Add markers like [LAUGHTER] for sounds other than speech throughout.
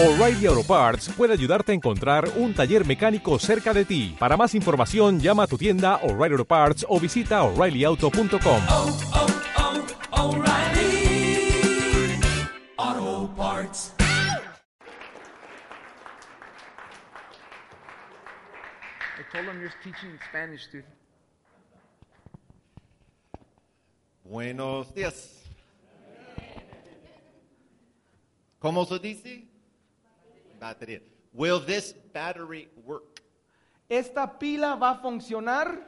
O'Reilly Auto Parts puede ayudarte a encontrar un taller mecánico cerca de ti. Para más información, llama a tu tienda O'Reilly Auto Parts o visita oreillyauto.com. oh, oh, O'Reilly Auto Parts. I told him you're teaching Spanish, dude. Buenos días. ¿Cómo se dice? Batería. Will this battery work? ¿Esta pila va a funcionar?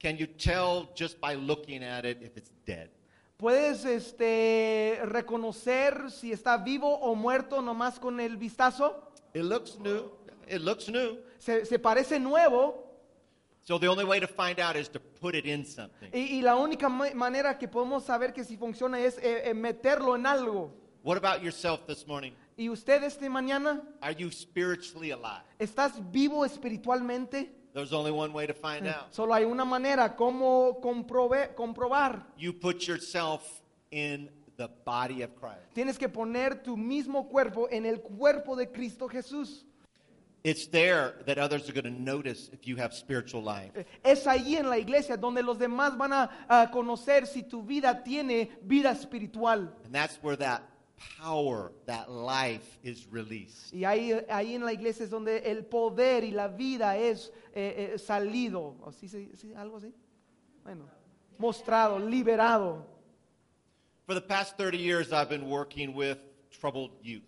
Can you tell just by looking at it if it's dead? ¿Puedes este, reconocer si está vivo o muerto nomás con el vistazo? It looks new. It looks new. Se, se parece nuevo So the only way to find out is to put it in something. y, y la única ma- manera que podemos saber que si funciona es eh, eh, meterlo en algo. What about yourself this morning? ¿Y usted este mañana Are you spiritually alive? estás vivo espiritualmente? There's only one way to find out. Solo hay una manera como comprove- comprobar. You put yourself in the body of Christ. Tienes que poner tu mismo cuerpo en el cuerpo de Cristo Jesús. It's there that others are going to notice if you have spiritual life. Es ahí en la iglesia donde los demás van a, a conocer si tu vida tiene vida espiritual. And that's where that power, that life is released. Y ahí, ahí en la iglesia es donde el poder y la vida es eh, eh, salido. ¿O sí se- sí, ¿Algo así? Bueno, mostrado, liberado. For the past 30 years, I've been working with troubled youth.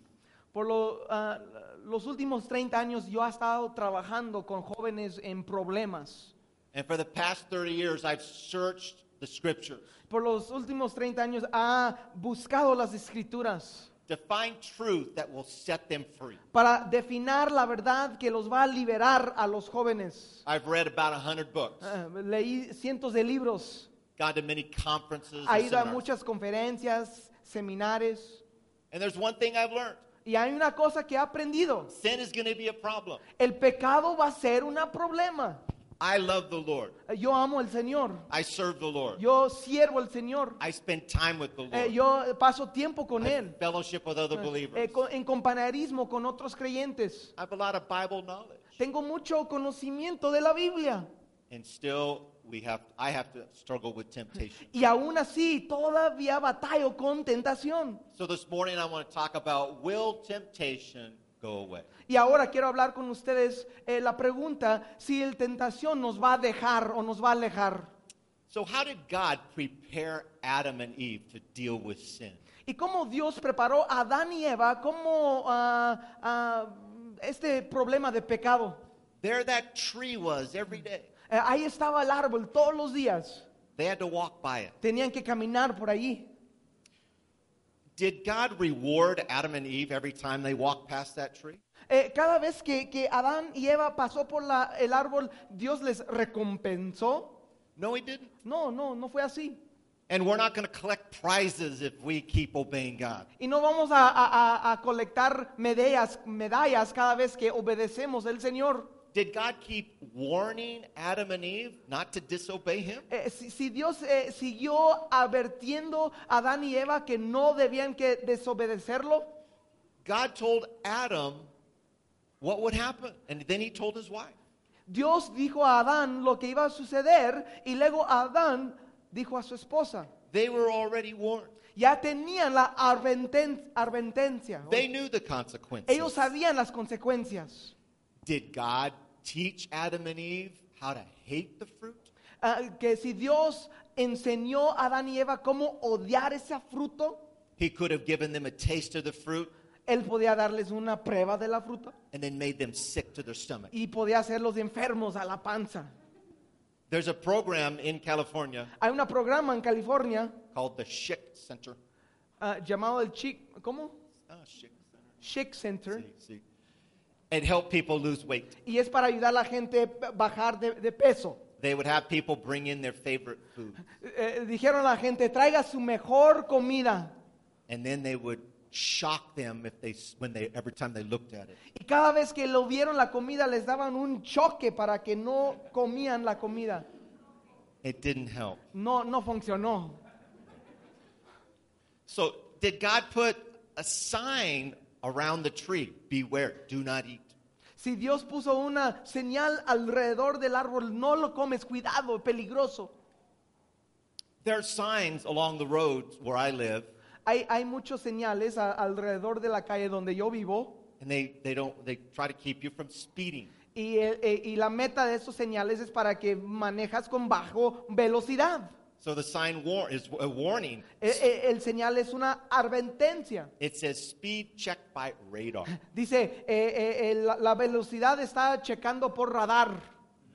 Por lo, ah, los últimos 30 años yo he estado trabajando con jóvenes en problemas. And for the past 30 years, I've searched the scriptures Por los últimos 30 años ha buscado las escrituras to find truth that will set them free. para definir la verdad que los va a liberar a los jóvenes. I've read about 100 books, Ah, leí cientos de libros, gone to many conferences, ha and ido a seminars. muchas conferencias, seminarios. and there's one thing I've learned Y hay una cosa que he aprendido. sin is going to be a problem. El pecado va a ser un problema. I love the Lord, Yo amo al Señor. I serve the Lord, Yo siervo al Señor. I spend time with the Eh, Lord, yo paso tiempo con I Él. fellowship with other believers. Eh, co- en compañerismo con otros creyentes. I have a lot of Bible knowledge. Tengo mucho conocimiento de la Biblia. And still, we have, I have to struggle with temptation. Y aún así, todavía batallo con tentación. So this morning, I want to talk about will temptation go away? Y ahora quiero hablar con ustedes eh, la pregunta si el tentación nos va a dejar o nos va a alejar. So, how did God prepare Adam and Eve to deal with sin? Y cómo Dios preparó a Adán y Eva como ah, ah, este problema de pecado. There, that tree was every day. Eh, ahí estaba el árbol todos los días. They had to walk by it. Tenían que caminar por allí. Did God reward Adam and Eve every time they walked past that tree? Eh, cada vez que, que Adán y Eva pasó por la- el árbol, Dios les recompensó. No, He didn't. No, no, no fue así. And we're not going to collect prizes if we keep obeying God. Y no vamos a, a- a- colectar medallas, medallas cada vez que obedecemos al Señor. Did God keep warning Adam and Eve not to disobey Him? Eh, si, si Dios eh, siguió advirtiendo a Adán y Eva que no debían que desobedecerlo, God told Adam what would happen, and then He told his wife. Dios dijo a Adán lo que iba a suceder y luego Adán dijo a su esposa. They were already warned. Ya tenían la adverten- advertencia. They knew the consequences. Ellos sabían las consecuencias. Did God teach Adam and Eve how to hate the fruit? Ah, que si Dios enseñó a Adán y Eva cómo odiar ese fruto, He could have given them a taste of the fruit Él podía darles una prueba de la fruta and then made them sick to their stomach. y podía hacerlos enfermos a la panza. There's a program in California Hay un programa en California called the Schick Center. ah, llamado el Chic, ¿cómo? Ah, Schick Center. Chic Center. Sí, sí. It helped people lose weight. Y es para ayudar a la gente a bajar de, de peso. They would have people bring in their favorite food, Eh, dijeron a la gente, traiga su mejor comida. and then they would shock them if they when they every time they looked at it. Y cada vez que lo vieron la comida les daban un choque para que no comían la comida. It didn't help. No, no funcionó. So, did God put a sign around the tree, beware, do not eat. Si Dios puso una señal alrededor del árbol, no lo comes, cuidado, peligroso. There are signs along the roads where I live, Hay, hay muchos señales a- alrededor de la calle donde yo vivo and they, they don't they try to keep you from speeding. y, eh, eh, y la meta de esos señales es para que manejas con bajo velocidad. So the sign war- is a warning. Eh, eh, el señal es una advertencia. It says speed checked by radar. [LAUGHS] Dice, eh, eh, eh, la, la velocidad está checando por radar,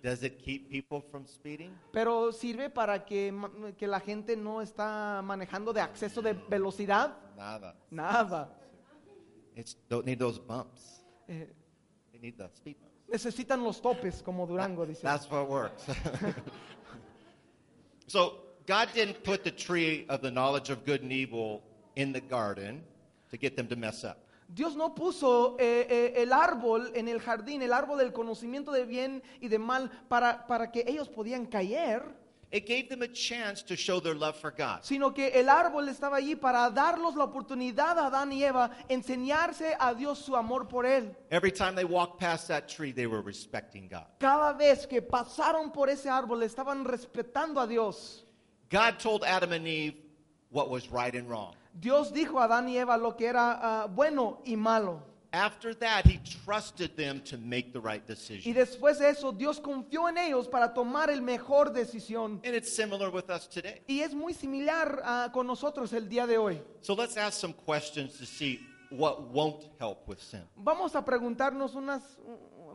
Does it keep people from speeding? pero sirve para que, que la gente no está manejando de acceso de velocidad. Nada. Nada. It's don't need those bumps. Eh, They need the speed bumps. necesitan los topes, como Durango [LAUGHS] dice. That's what works. [LAUGHS] so God didn't put the tree of the knowledge of good and evil in the garden to get them to mess up. Dios no puso eh, eh, el árbol en el jardín, el árbol del conocimiento de bien y de mal, para, para que ellos podían caer, It gave them a chance to show their love for God. sino que el árbol estaba allí para darlos la oportunidad a Adán y Eva, enseñarse a Dios su amor por él. Every time they walked past that tree, they were respecting God. Cada vez que pasaron por ese árbol, estaban respetando a Dios. God told Adam and Eve what was right and wrong. Dios dijo a Adán y Eva lo que era ah, bueno y malo. After that, he trusted them to make the right Y decision. después de eso, Dios confió en ellos para tomar el mejor decisión. And it's similar with us today. Y es muy similar ah, con nosotros el día de hoy. So let's ask some questions to see what won't help with sin. Vamos a preguntarnos unas,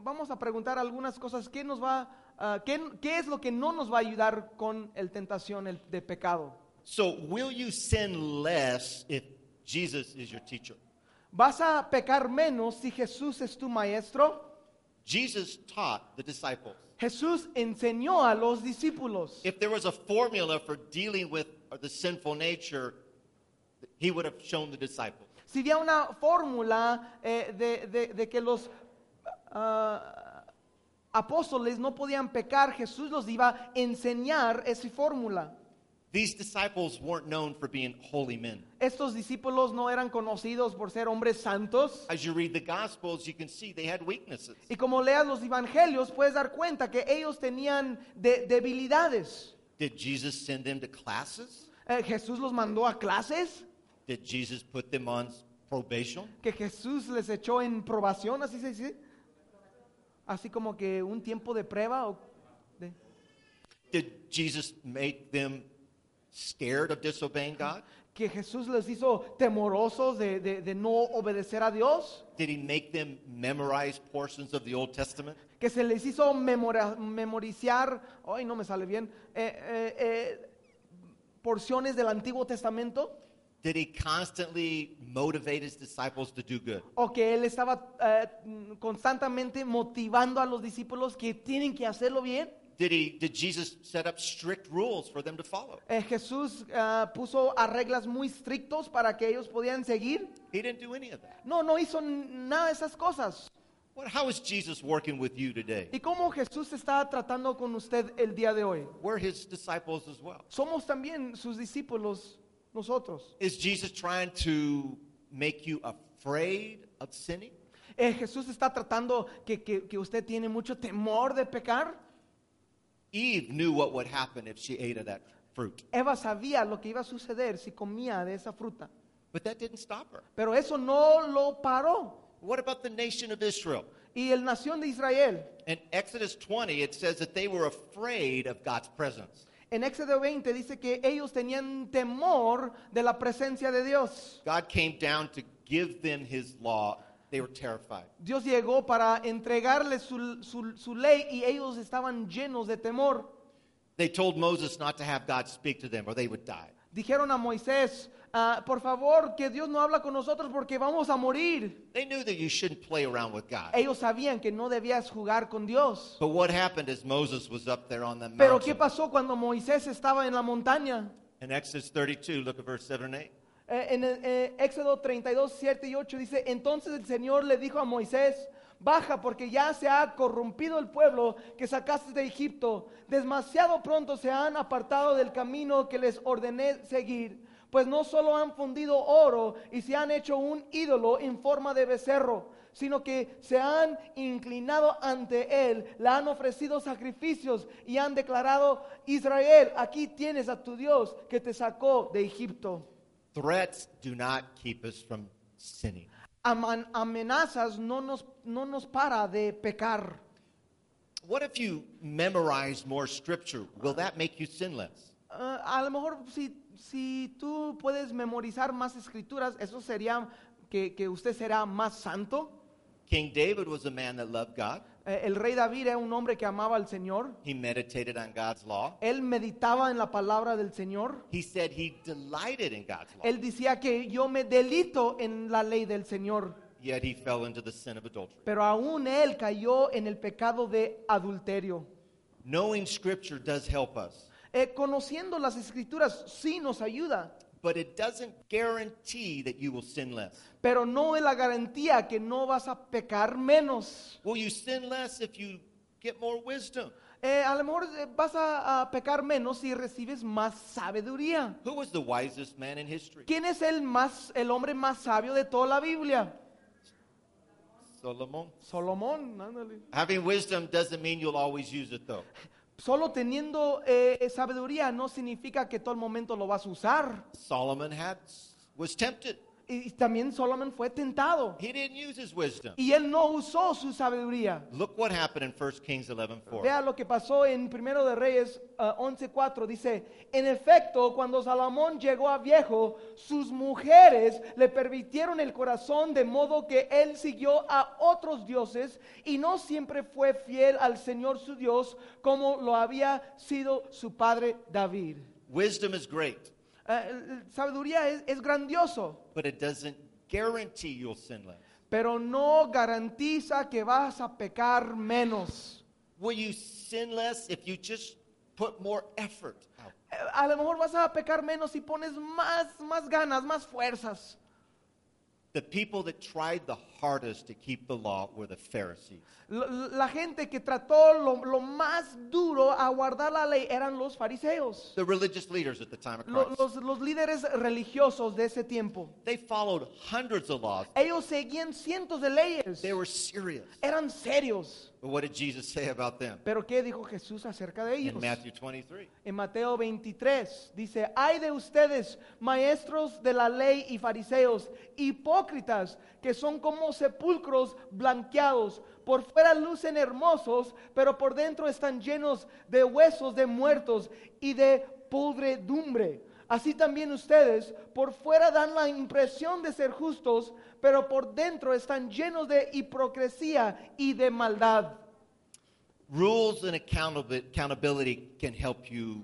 vamos a preguntar algunas cosas. ¿Qué nos va, ah, qué, qué es lo que no nos va a ayudar con el tentación el, de pecado? So, will you sin less if Jesus is your teacher? ¿Vas a pecar menos si Jesús es tu maestro? Jesus taught the disciples. Jesús enseñó a los discípulos. If there was a formula for dealing with the sinful nature, he would have shown the disciples. Si había una fórmula eh, de, de- de que los ah, apóstoles no podían pecar, Jesús los iba a enseñar esa fórmula. These disciples weren't known for being holy men. Estos discípulos no eran conocidos por ser hombres santos. As you read the Gospels, you can see they had weaknesses. Y como leas los evangelios, puedes dar cuenta que ellos tenían de- debilidades. Did Jesus send them to classes? Eh, Jesús los mandó a clases, Did Jesus put them on probation? que Jesús les echó en probación, así se dice. Así como que un tiempo de prueba. o de- Did Jesus make them scared of disobeying God? que Jesús les hizo temorosos de, de- de no obedecer a Dios, Did he make them memorize portions of the Old Testament? que se les hizo memora- memorizar, ay no me sale bien, eh, eh, eh, porciones del Antiguo Testamento, Did he constantly motivate his disciples to do good? o que él estaba eh, constantemente motivando a los discípulos que tienen que hacerlo bien. Did he did Jesus set up strict rules for them to follow? Eh, Jesús ah, puso a reglas muy estrictos para que ellos podían seguir. He didn't do any of that. No, no hizo nada de esas cosas. What, how is Jesus working with you today? ¿Y cómo Jesús está tratando con usted el día de hoy? We're his disciples as well. Somos también sus discípulos nosotros. Is Jesus trying to make you afraid of sinning? Eh, Jesús está tratando que, que- que usted tiene mucho temor de pecar. Eve knew what would happen if she ate of that fruit, Eva sabía lo que iba a suceder si comía de esa fruta. but that didn't stop her. Pero eso no lo paró. What about the nation of Israel? Y el nación de Israel, In Exodus 20, it says that they were afraid of God's presence. En Éxodo 20 dice que ellos tenían temor de la presencia de Dios. God came down to give them his law. They were terrified. Dios llegó para entregarles su, su- su ley y ellos estaban llenos de temor. They told Moses not to have God speak to them or they would die. Dijeron a Moisés, "Ah, por favor, que Dios no habla con nosotros porque vamos a morir. They knew that you shouldn't play around with God. Ellos sabían que no debías jugar con Dios. But what happened is Moses was up there on the Pero ¿qué mountain. pasó cuando Moisés estaba en la montaña? In Exodus 32, look at verse 7 and 8. Eh, en eh, Éxodo 32, 7 y 8 dice, entonces el Señor le dijo a Moisés, baja porque ya se ha corrompido el pueblo que sacaste de Egipto. Demasiado pronto se han apartado del camino que les ordené seguir. Pues no solo han fundido oro y se han hecho un ídolo en forma de becerro, sino que se han inclinado ante él, le han ofrecido sacrificios y han declarado, Israel, aquí tienes a tu Dios que te sacó de Egipto. Threats do not keep us from sinning. Aman- amenazas no nos, no nos para de pecar. What if you memorize more scripture? Will that make you sin less? Ah, a lo mejor si, si tú puedes memorizar más escrituras, eso sería que, que usted será más santo. King David was a man that loved God. Eh, el rey David era un hombre que amaba al Señor. He meditated on God's law. Él meditaba en la palabra del Señor. He said he delighted in God's law. Él decía que yo me delito en la ley del Señor. Yet he fell into the sin of adultery. Pero aún él cayó en el pecado de adulterio. Knowing scripture does help us, Eh, conociendo las escrituras sí nos ayuda, but it doesn't guarantee that you will sin less. pero no es la garantía que no vas a pecar menos. Will you sin less if you get more wisdom? Eh, a lo mejor eh, vas a, a pecar menos si recibes más sabiduría. Who was the wisest man in history? ¿Quién es el más, el hombre más sabio de toda la Biblia? Solomon. Ándale. Having wisdom doesn't mean you'll always use it though. Solo teniendo eh, sabiduría no significa que todo el momento lo vas a usar. Solomon had was tempted. Y también Solomon fue tentado. He didn't use his wisdom. Y él no usó su sabiduría. Look what happened in 1 Kings 11:4. Vea lo que pasó en Primero de Reyes ah, 11:4. Dice, en efecto, cuando Salomón llegó a viejo, sus mujeres le permitieron el corazón de modo que él siguió a otros dioses y no siempre fue fiel al Señor su Dios como lo había sido su padre David. Wisdom is great, El- sabiduría es, es grandioso, but it doesn't guarantee you'll sin less. pero no garantiza que vas a pecar menos. Will you sin less if you just put more effort out? Eh, A lo mejor vas a pecar menos si pones más, más ganas, más fuerzas. The people that tried the hardest to keep the law were the Pharisees. La, la gente que trató lo, lo más duro a guardar la ley eran los fariseos, The religious leaders at the time of Christ. los, los líderes religiosos de ese tiempo. They followed hundreds of laws. Ellos seguían cientos de leyes, They were serious. eran serios. But what did Jesus say about them? Pero ¿qué dijo Jesús acerca de ellos? In Matthew 23. En Mateo 23 dice, hay de ustedes, maestros de la ley y fariseos, hipócritas, que son como sepulcros blanqueados. Por fuera lucen hermosos, pero por dentro están llenos de huesos de muertos y de podredumbre. Así también ustedes, por fuera dan la impresión de ser justos, pero por dentro están llenos de hipocresía y de maldad. Rules and accountabi- accountability can help you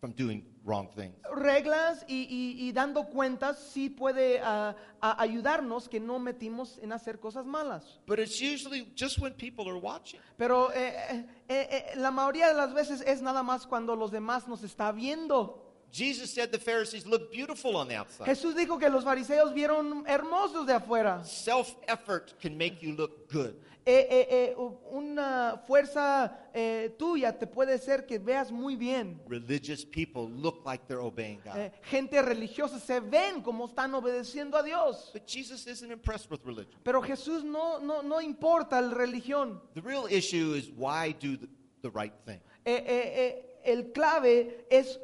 from doing wrong things. reglas y, y- y dando cuentas sí puede ah, a- ayudarnos que no metimos en hacer cosas malas. But it's usually just when people are watching. Pero eh, eh, eh, eh, la mayoría de las veces es nada más cuando los demás nos está viendo. Jesus said the Pharisees look beautiful on the outside. Jesús dijo que los fariseos vieron hermosos de afuera. Self effort can make you look good. Eh, eh, eh, una fuerza eh, tuya te puede ser que veas muy bien. Religious people look like they're obeying God. Eh, gente religiosa se ven como están obedeciendo a Dios. But Jesus isn't impressed with religion. Pero Jesús no, no, no importa la religión. The real issue is why do the, the right thing? Eh, el clave es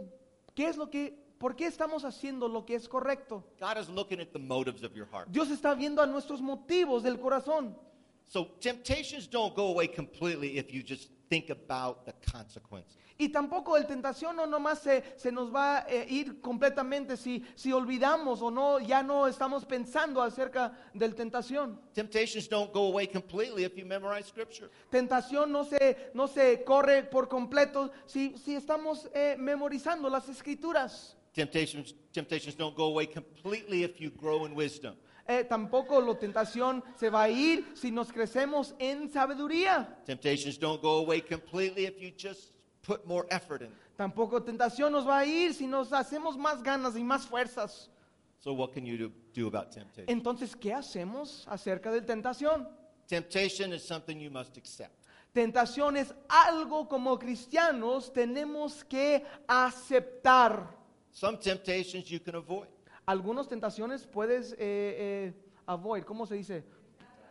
qué es lo que, por qué estamos haciendo lo que es correcto. God is looking at the motives of your heart. Dios está viendo a nuestros motivos del corazón. So temptations don't go away completely if you just think about the consequences. Y tampoco el tentación no nomás se, se nos va a eh, ir completamente si, si olvidamos o no, ya no estamos pensando acerca del tentación. Temptations don't go away completely if you memorize scripture. Tentación no se, no se corre por completo si, si estamos eh, memorizando las escrituras. Temptations, temptations don't go away completely if you grow in wisdom. Eh, tampoco la tentación se va a ir si nos crecemos en sabiduría. Temptations don't go away completely if you just put more effort in. Tampoco tentación nos va a ir si nos hacemos más ganas y más fuerzas. So what can you do, do about temptation? Entonces, ¿qué hacemos acerca de tentación? Temptation is something you must accept. Tentación es algo como cristianos tenemos que aceptar. Some temptations you can avoid. Algunas tentaciones puedes eh, eh, avoid, ¿cómo se dice?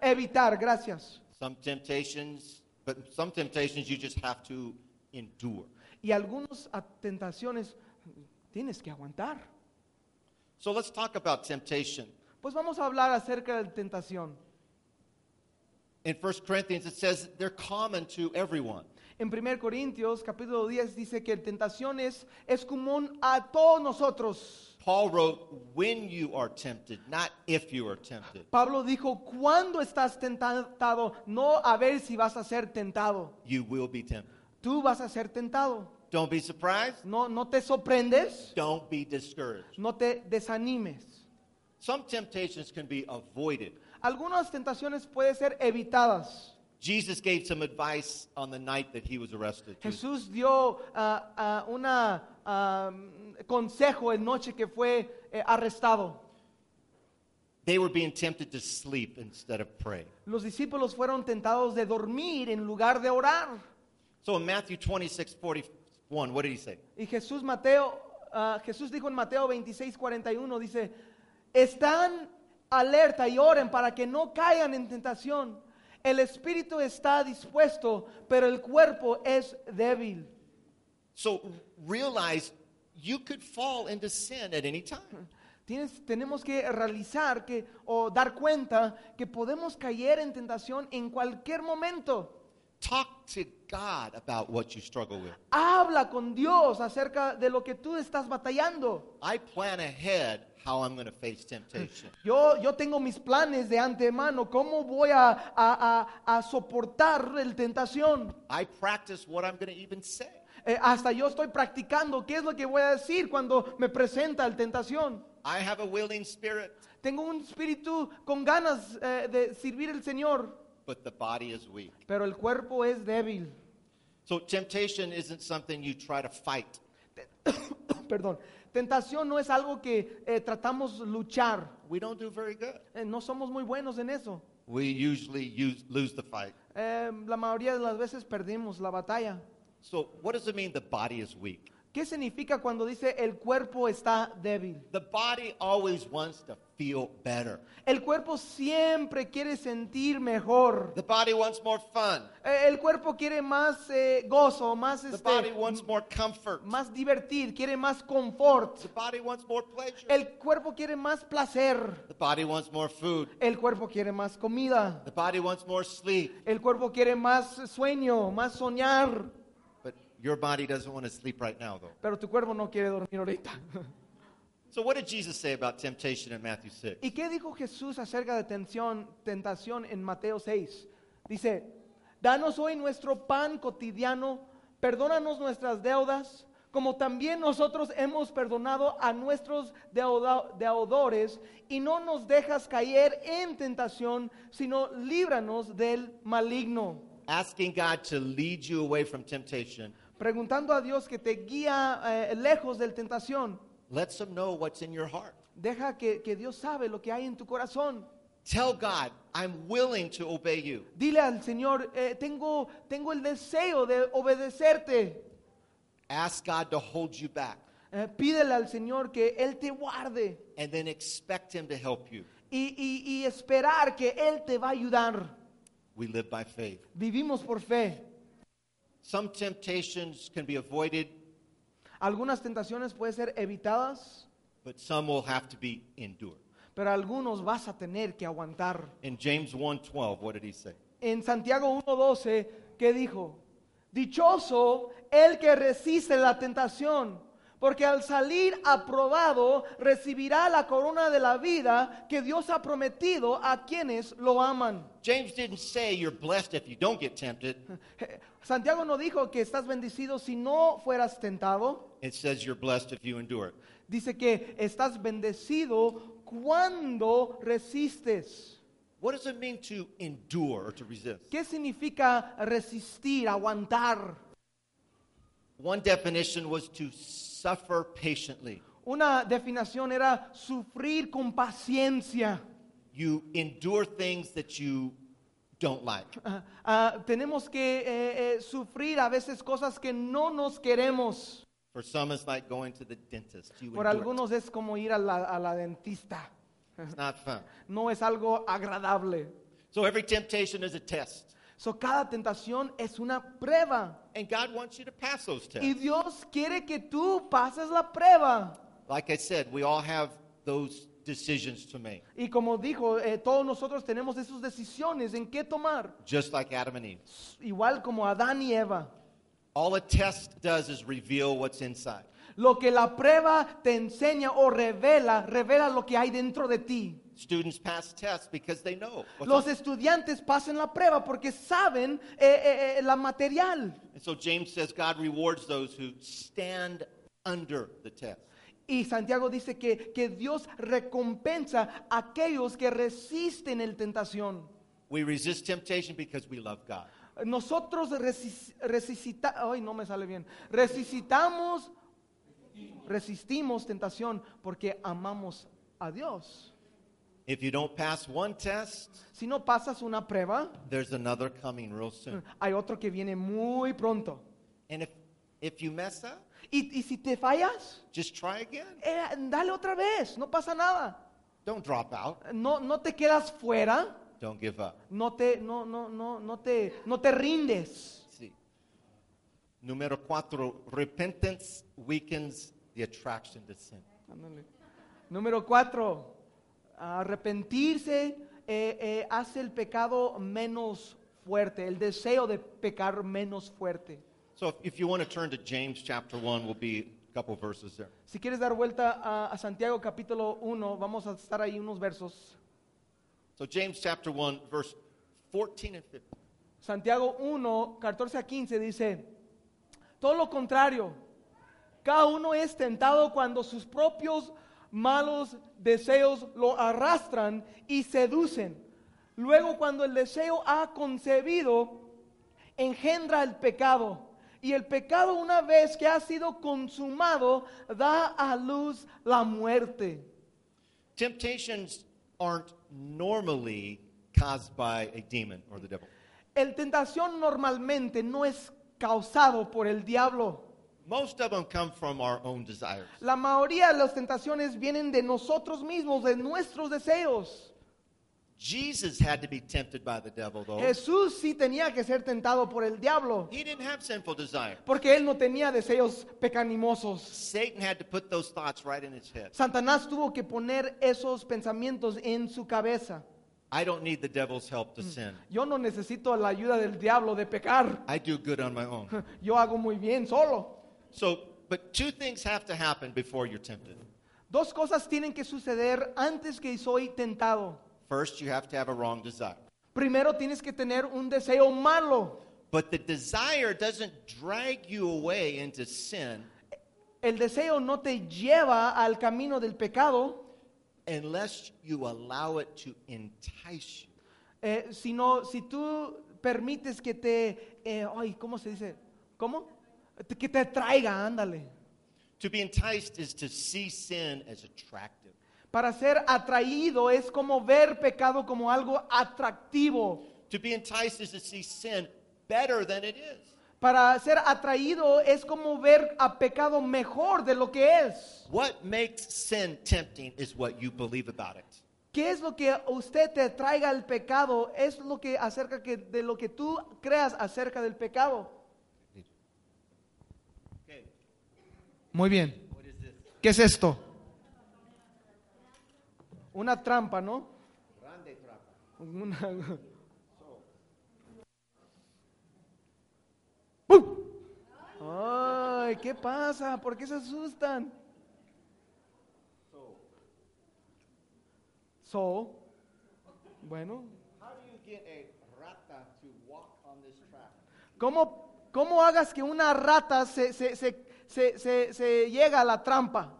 Evitar, gracias. Some temptations, but some temptations you just have to endure. Y algunas tentaciones tienes que aguantar. So let's talk about temptation. Pues vamos a hablar acerca de tentación. In 1 Corinthians, it says they're common to everyone. En 1 Corintios capítulo 10 dice que tentación es, es común a todos nosotros. Paul wrote, when you are tempted, not if you are tempted. Pablo dijo, cuando estás tentado, no a ver si vas a ser tentado. You will be tempted. Tú vas a ser tentado. Don't be surprised. No, no te sorprendes, Don't be discouraged. no te desanimes. Some temptations can be avoided. Algunas tentaciones pueden ser evitadas. Jesus gave some advice on the night that he was arrested. Jesús dio un una ah, consejo en noche que fue eh, arrestado. They were being tempted to sleep instead of pray. Los discípulos fueron tentados de dormir en lugar de orar. So in Matthew 26, 41, what did he say? Y Jesús Mateo, ah, Jesús dijo en Mateo 26, 41, dice, están alerta y oren para que no caigan en tentación. El espíritu está dispuesto, pero el cuerpo es débil. So realize you could fall into sin at any time. Tienes- tenemos que realizar que, o dar cuenta que podemos caer en tentación en cualquier momento. Talk to God about what you struggle with. Habla con Dios acerca de lo que tú estás batallando. I plan ahead how I'm going to face temptation. Yo, yo tengo mis planes de antemano, cómo voy a, a- a- a soportar el tentación. I practice what I'm going to even say. Eh, hasta yo estoy practicando qué es lo que voy a decir cuando me presenta el tentación. I have a willing spirit, Tengo un espíritu con ganas eh, de servir al Señor, but the body is weak. pero el cuerpo es débil. So temptation isn't something you try to fight. [COUGHS] Perdón. Tentación no es algo que eh, tratamos luchar. We don't do very good. Eh, no somos muy buenos en eso. We usually use, lose the fight. Eh, la mayoría de las veces perdimos la batalla. So what does it mean the body is weak? ¿Qué significa cuando dice el cuerpo está débil? The body always wants to feel better. El cuerpo siempre quiere sentir mejor. The body wants more fun. Eh, El cuerpo quiere más eh, gozo, más, The este, body wants more comfort. más divertir, quiere más confort. The body wants more pleasure. El cuerpo quiere más placer. The body wants more food. El cuerpo quiere más comida. The body wants more sleep. El cuerpo quiere más sueño, más soñar. Your body doesn't want to sleep right now, though. Pero tu cuerpo no quiere dormir ahorita. [LAUGHS] So what did Jesus say about temptation in Matthew 6? ¿Y qué dijo Jesús acerca de tensión, tentación en Mateo 6? Dice, danos hoy nuestro pan cotidiano, perdónanos nuestras deudas, como también nosotros hemos perdonado a nuestros deuda- deudores, y no nos dejas caer en tentación, sino líbranos del maligno. Asking God to lead you away from temptation Preguntando a Dios que te guía eh, lejos de tentación. lets them know what's in your heart. Deja que, que Dios sabe lo que hay en tu corazón. Tell God, I'm willing to obey you. Dile al Señor, eh, tengo, tengo el deseo de obedecerte. Ask God to hold you back Eh, pídele al Señor que Él te guarde and then expect Him to help you. y, y- y esperar que Él te va a ayudar. We live by faith. Vivimos por fe. Some temptations can be avoided, Algunas tentaciones pueden ser evitadas, but some will have to be endured. pero algunos vas a tener que aguantar. In James 1:12, what did he say? En Santiago 1.12, ¿qué dijo? Dichoso el que resiste la tentación, porque al salir aprobado recibirá la corona de la vida que Dios ha prometido a quienes lo aman. James didn't say you're blessed if you don't get tempted. [LAUGHS] Santiago no dijo que estás bendecido si no fueras tentado. It says you're blessed if you endure. Dice que estás bendecido cuando resistes. What does it mean to endure or to resist? ¿Qué significa resistir, aguantar? One definition was to suffer patiently. Una definición era sufrir con paciencia. You endure things that you don't like. Ah, ah, tenemos que eh, eh, sufrir a veces cosas que no nos queremos. For some, it's like going to the dentist. You Por endure it. algunos es como ir a la, a la dentista. It's not fun. [LAUGHS] No es algo agradable. So every temptation is a test. So, cada tentación es una prueba. And God wants you to pass those Y tests. Dios quiere que tú pases la prueba. Like I said, we all have those decisions to make, Y como dijo, eh, todos nosotros tenemos esas decisiones en qué tomar. just like Adam and Eve. Igual como Adán y Eva. All a test does is reveal what's inside. Lo que la prueba te enseña o revela, revela lo que hay dentro de ti. Students pass tests because they know. Los estudiantes pasan la prueba porque saben eh, eh, eh, la material. And so James says God rewards those who stand under the test. Y Santiago dice que, que Dios recompensa a aquellos que resisten el tentación. We resist temptation because we love God. Nosotros resis- resisita- ay, no me sale bien. Resistamos, resistimos tentación porque amamos a Dios. If you don't pass one test, Si no pasas una prueba, there's another coming real soon. hay otro que viene muy pronto. And if, if you mess up, Y, y si te fallas, just try again. eh, dale otra vez, no pasa nada. Don't drop out. No, no te quedas fuera, Don't give up. no te, no, no, no, no te, no te rindes. Sí. Número cuatro, repentance weakens the attraction to sin. Ándale. Número cuatro, arrepentirse eh, eh, hace el pecado menos fuerte, el deseo de pecar menos fuerte. So if, if you want to turn to James chapter 1, will be a couple verses there. Si quieres dar vuelta a, a Santiago capítulo 1, vamos a estar ahí unos versos. So James chapter 1, verse 14 and 15. Santiago 1, 14 a 15 dice, todo lo contrario, cada uno es tentado cuando sus propios malos deseos lo arrastran y seducen. Luego cuando el deseo ha concebido, engendra el pecado. Y el pecado una vez que ha sido consumado, da a luz la muerte. Temptations aren't normally caused by a demon or the devil. El tentación normalmente no es causado por el diablo. Most of them come from our own desires. La mayoría de las tentaciones vienen de nosotros mismos, de nuestros deseos. Jesus had to be tempted by the devil, though. Jesús sí tenía que ser tentado por el diablo, He didn't have sinful desire. porque él no tenía deseos pecanimosos. Satan had to put those thoughts right in his head. Satanás tuvo que poner esos pensamientos en su cabeza. I don't need the devil's help to sin. Yo no necesito la ayuda del diablo de pecar. I do good on my own. [LAUGHS] Yo hago muy bien solo. So, but two things have to happen before you're tempted. Dos cosas tienen que suceder antes que soy tentado. First, you have to have a wrong desire. Primero tienes que tener un deseo malo. But the desire doesn't drag you away into sin El deseo no te lleva al camino del pecado, unless you allow it to entice you. eh, sino si tú permites que te, eh, ay, ¿cómo se dice? ¿Cómo? Que te traiga, ándale. To be enticed is to see sin as attractive. Para ser atraído es como ver pecado como algo atractivo. To be enticed is to see sin better than it is. Para ser atraído es como ver a pecado mejor de lo que es. What makes sin tempting is what you believe about it. ¿Qué es lo que usted te traiga al pecado? Es lo que acerca que, de lo que tú creas acerca del pecado. Muy bien. ¿Qué es esto? Una trampa, ¿no? Grande trapa. Una-. Ay, ¿qué pasa? ¿Por qué se asustan? So, bueno, this trap? ¿cómo, cómo hagas que una rata se, se, se, se, se, se llega a la trampa?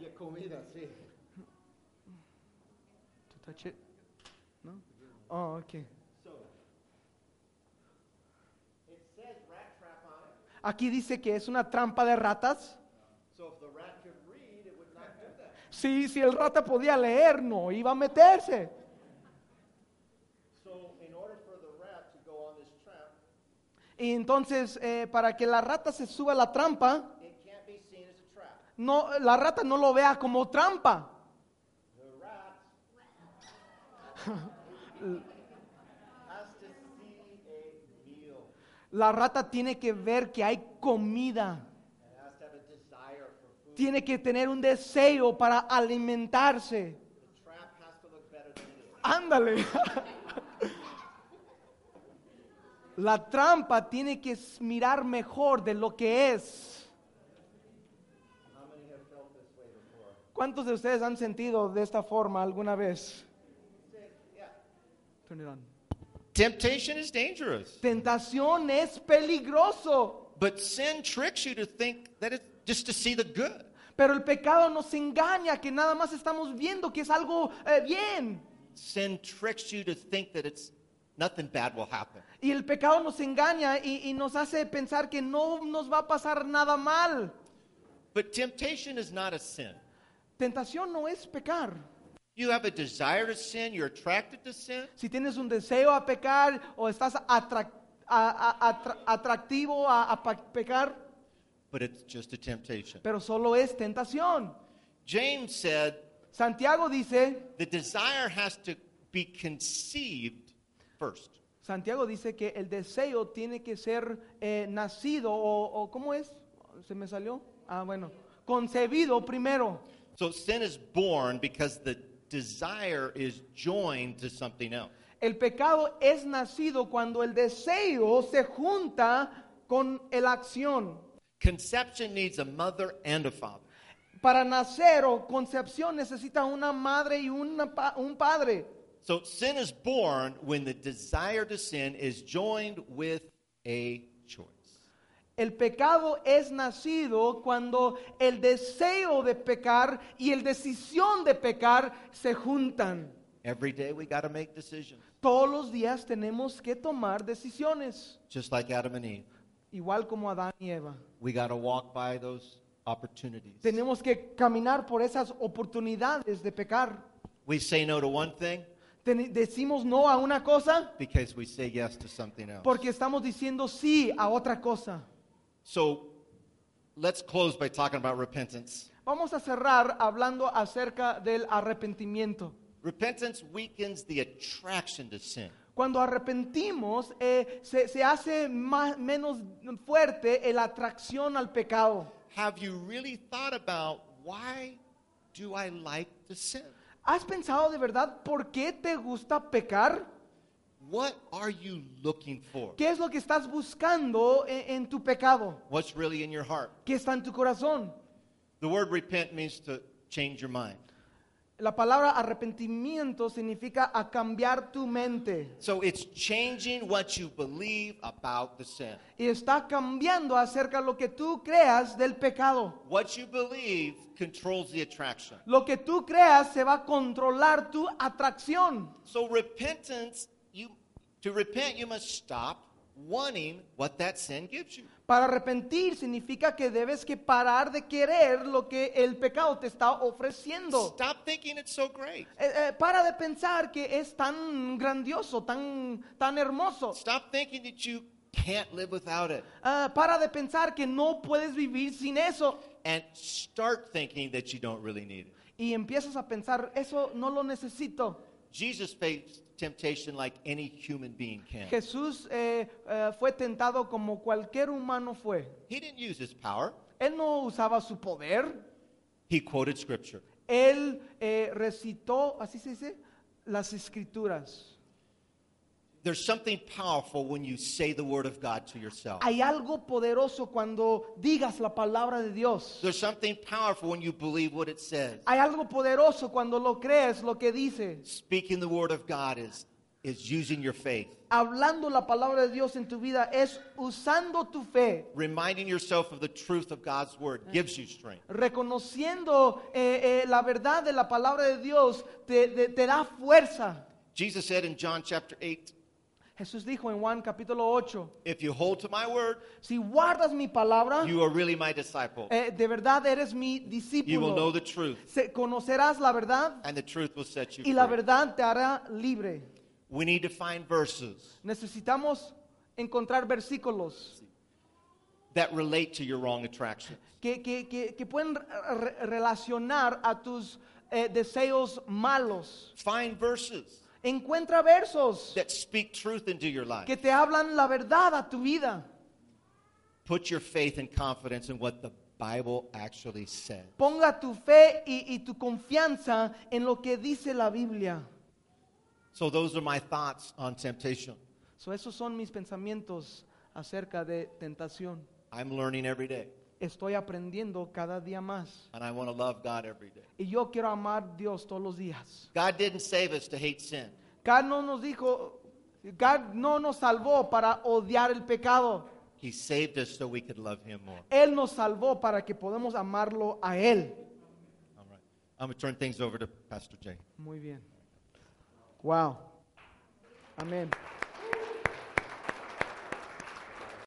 You comida, sí. To touch it? No? Oh, okay. Aquí dice que es una trampa de ratas. Sí, si el rata podía leer, no iba a meterse. So in order for the rat to go on this trap, Y entonces, eh, para que la rata se suba a la trampa, no, la rata no lo vea como trampa. La rata tiene que ver que hay comida. Tiene que tener un deseo para alimentarse. The [LAUGHS] trap has to look better than it is. Ándale. La trampa tiene que mirar mejor de lo que es. ¿Cuántos de ustedes han sentido de esta forma alguna vez? Turn it on. Temptation is dangerous. Tentación es peligroso, But sin tricks you to think that it's just to see the good. pero el pecado nos engaña que nada más estamos viendo que es algo eh, bien. Sin tricks you to think that it's nothing bad will happen. Y el pecado nos engaña y, y nos hace pensar que no nos va a pasar nada mal. But temptation is not a sin. Tentación no es pecar. You have a desire to sin, you're attracted to sin, Si tienes un deseo a pecar o estás atrac- a- a- atra- atractivo a, a pecar, but it's just a temptation. pero solo es tentación. James said Santiago dice, the desire has to be conceived first. Santiago dice que el deseo tiene que ser eh, nacido o, o ¿cómo es? ¿Se me salió? Ah, bueno, concebido primero. So sin is born because the desire is joined to something else. El pecado es nacido cuando el deseo se junta con la acción. Conception needs a mother and a father. Para nacer o concepción necesita una madre y una un padre. So sin is born when the desire to sin is joined with a choice. El pecado es nacido cuando el deseo de pecar y el decisión de pecar se juntan. Every day we got to make decisions, Todos los días tenemos que tomar decisiones, just like Adam and Eve. igual como Adán y Eva. We got to walk by those opportunities. Tenemos que caminar por esas oportunidades de pecar. We say no to one thing decimos no a una cosa because we say yes to something else. porque estamos diciendo sí a otra cosa. So let's close by talking about repentance. Vamos a cerrar hablando acerca del arrepentimiento. Repentance weakens the attraction to sin. Cuando arrepentimos, eh, se, se hace más, menos fuerte la atracción al pecado. Have you really thought about why do I like to sin? ¿Has pensado de verdad por qué te gusta pecar? What are you looking for? ¿Qué es lo que estás buscando en, en tu pecado? What's really in your heart? ¿Qué está en tu corazón? The word repent means to change your mind. La palabra arrepentimiento significa a cambiar tu mente. So it's changing what you believe about the sin. Y está cambiando acerca de lo que tú creas del pecado. What you believe controls the attraction. Lo que tú creas se va a controlar tu atracción. So repentance, you to repent you must stop wanting what that sin gives you. Para arrepentir significa que debes que parar de querer lo que el pecado te está ofreciendo. Stop thinking it's so great. Eh, eh, para de pensar que es tan grandioso, tan, tan hermoso. Stop thinking that you can't live without it. Ah, para de pensar que no puedes vivir sin eso. And start thinking that you don't really need it. Y empiezas a pensar, eso no lo necesito. Jesus faced temptation like any human being can. Jesús eh, eh, fue tentado como cualquier humano fue. He didn't use his power. Él no usaba su poder. He quoted scripture. Él eh, recitó, así se dice, las escrituras. There's something powerful when you say the word of God to yourself. Hay algo poderoso cuando digas la palabra de Dios. There's something powerful when you believe what it says. Hay algo poderoso cuando lo crees, lo que dice. Speaking the word of God is, is using your faith. Hablando la palabra de Dios en tu vida es usando tu fe, Reminding yourself of the truth of God's word gives you strength. reconociendo eh, eh, la verdad de la palabra de Dios, te, te- te da fuerza. Jesus said in John chapter 8, Jesús dijo en Juan capítulo 8, If you hold to my word, si guardas mi palabra, you are really my disciple. eh, de verdad eres mi You will know discípulo. the truth, Se- conocerás la verdad and the truth will set you y la free. verdad te hará libre. We need to find verses Necesitamos encontrar versículos that relate to your wrong attractions. que, que- que- que pueden re- relacionar a tus eh, deseos malos. Find verses Encuentra versos that speak truth into your life. que te hablan la verdad a tu vida. Put your faith and confidence in what the Bible actually says. Ponga tu fe y, y tu confianza en lo que dice la Biblia. So those are my thoughts on temptation. So, esos son mis pensamientos acerca de tentación. I'm learning every day, Estoy aprendiendo cada día más. and I want to love God every day. Y yo quiero amar a Dios todos los días. God didn't save us to hate sin. God no nos dijo, God no nos salvó para odiar el pecado. He saved us so we could love Him more. Él nos salvó para que podamos amarlo a Él. All right. I'm going to turn things over to Pastor Jay. Muy bien. Wow. Amén.